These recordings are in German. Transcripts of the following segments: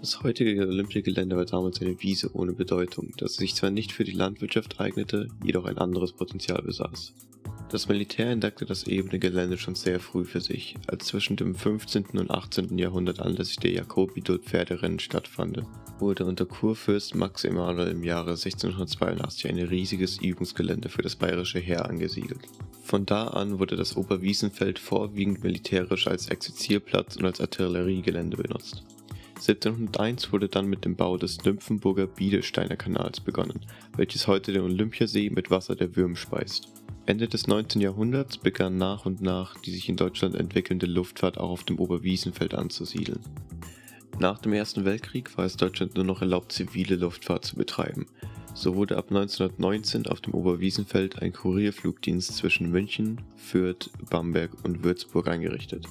Das heutige Olympiagelände war damals eine Wiese ohne Bedeutung, das sich zwar nicht für die Landwirtschaft eignete, jedoch ein anderes Potenzial besaß. Das Militär entdeckte das ebene Gelände schon sehr früh für sich, als zwischen dem 15. und 18. Jahrhundert anlässlich der Jacobi dort Pferderennen stattfanden, wurde unter Kurfürst Max Emanuel im Jahre 1682 ein riesiges Übungsgelände für das bayerische Heer angesiedelt. Von da an wurde das Oberwiesenfeld vorwiegend militärisch als Exerzierplatz und als Artilleriegelände benutzt. 1701 wurde dann mit dem Bau des Nymphenburger Biedesteiner Kanals begonnen, welches heute den Olympiasee mit Wasser der Würm speist. Ende des 19. Jahrhunderts begann nach und nach die sich in Deutschland entwickelnde Luftfahrt auch auf dem Oberwiesenfeld anzusiedeln. Nach dem Ersten Weltkrieg war es Deutschland nur noch erlaubt, zivile Luftfahrt zu betreiben. So wurde ab 1919 auf dem Oberwiesenfeld ein Kurierflugdienst zwischen München, Fürth, Bamberg und Würzburg eingerichtet.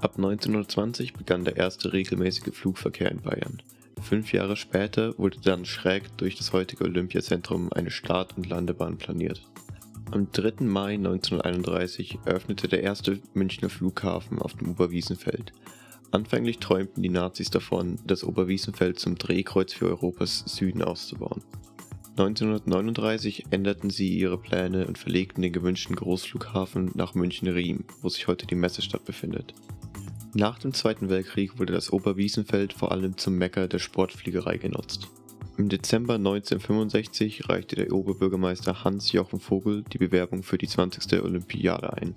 Ab 1920 begann der erste regelmäßige Flugverkehr in Bayern. Fünf Jahre später wurde dann schräg durch das heutige Olympiazentrum eine Start- und Landebahn planiert. Am 3. Mai 1931 eröffnete der erste Münchner Flughafen auf dem Oberwiesenfeld. Anfänglich träumten die Nazis davon, das Oberwiesenfeld zum Drehkreuz für Europas Süden auszubauen. 1939 änderten sie ihre Pläne und verlegten den gewünschten Großflughafen nach München-Riem, wo sich heute die Messestadt befindet. Nach dem Zweiten Weltkrieg wurde das Oberwiesenfeld vor allem zum Mekka der Sportfliegerei genutzt. Im Dezember 1965 reichte der Oberbürgermeister Hans-Jochen Vogel die Bewerbung für die 20. Olympiade ein.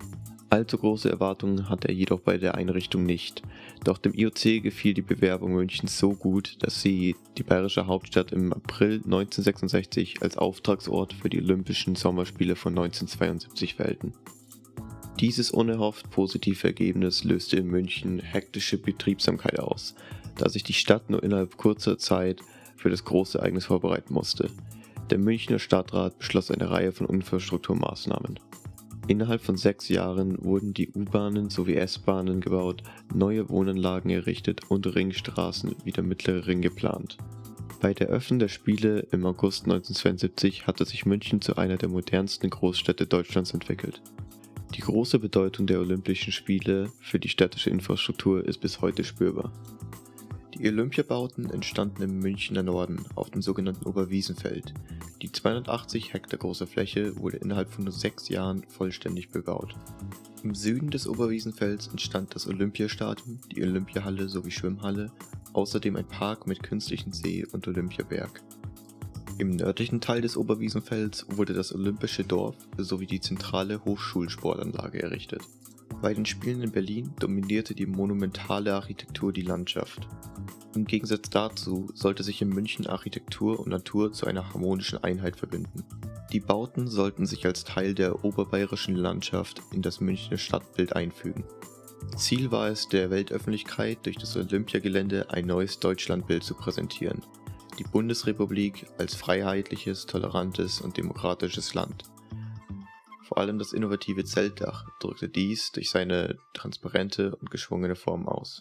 Allzu große Erwartungen hatte er jedoch bei der Einrichtung nicht, doch dem IOC gefiel die Bewerbung Münchens so gut, dass sie die bayerische Hauptstadt im April 1966 als Auftragsort für die Olympischen Sommerspiele von 1972 wählten. Dieses unerhofft positive Ergebnis löste in München hektische Betriebsamkeit aus, da sich die Stadt nur innerhalb kurzer Zeit für das große Ereignis vorbereiten musste. Der Münchner Stadtrat beschloss eine Reihe von Infrastrukturmaßnahmen. Innerhalb von sechs Jahren wurden die U-Bahnen sowie S-Bahnen gebaut, neue Wohnanlagen errichtet und Ringstraßen wie der Mittlere Ring geplant. Bei der Öffnung der Spiele im August 1972 hatte sich München zu einer der modernsten Großstädte Deutschlands entwickelt. Die große Bedeutung der Olympischen Spiele für die städtische Infrastruktur ist bis heute spürbar. Die Olympiabauten entstanden im Münchner Norden auf dem sogenannten Oberwiesenfeld. Die 280 Hektar große Fläche wurde innerhalb von nur sechs Jahren vollständig bebaut. Im Süden des Oberwiesenfelds entstand das Olympiastadion, die Olympiahalle sowie Schwimmhalle, außerdem ein Park mit künstlichem See und Olympiaberg. Im nördlichen Teil des Oberwiesenfelds wurde das Olympische Dorf sowie die zentrale Hochschulsportanlage errichtet. Bei den Spielen in Berlin dominierte die monumentale Architektur die Landschaft. Im Gegensatz dazu sollte sich in München Architektur und Natur zu einer harmonischen Einheit verbinden. Die Bauten sollten sich als Teil der oberbayerischen Landschaft in das Münchner Stadtbild einfügen. Ziel war es, der Weltöffentlichkeit durch das Olympiagelände ein neues Deutschlandbild zu präsentieren die Bundesrepublik als freiheitliches, tolerantes und demokratisches Land. Vor allem das innovative Zeltdach drückte dies durch seine transparente und geschwungene Form aus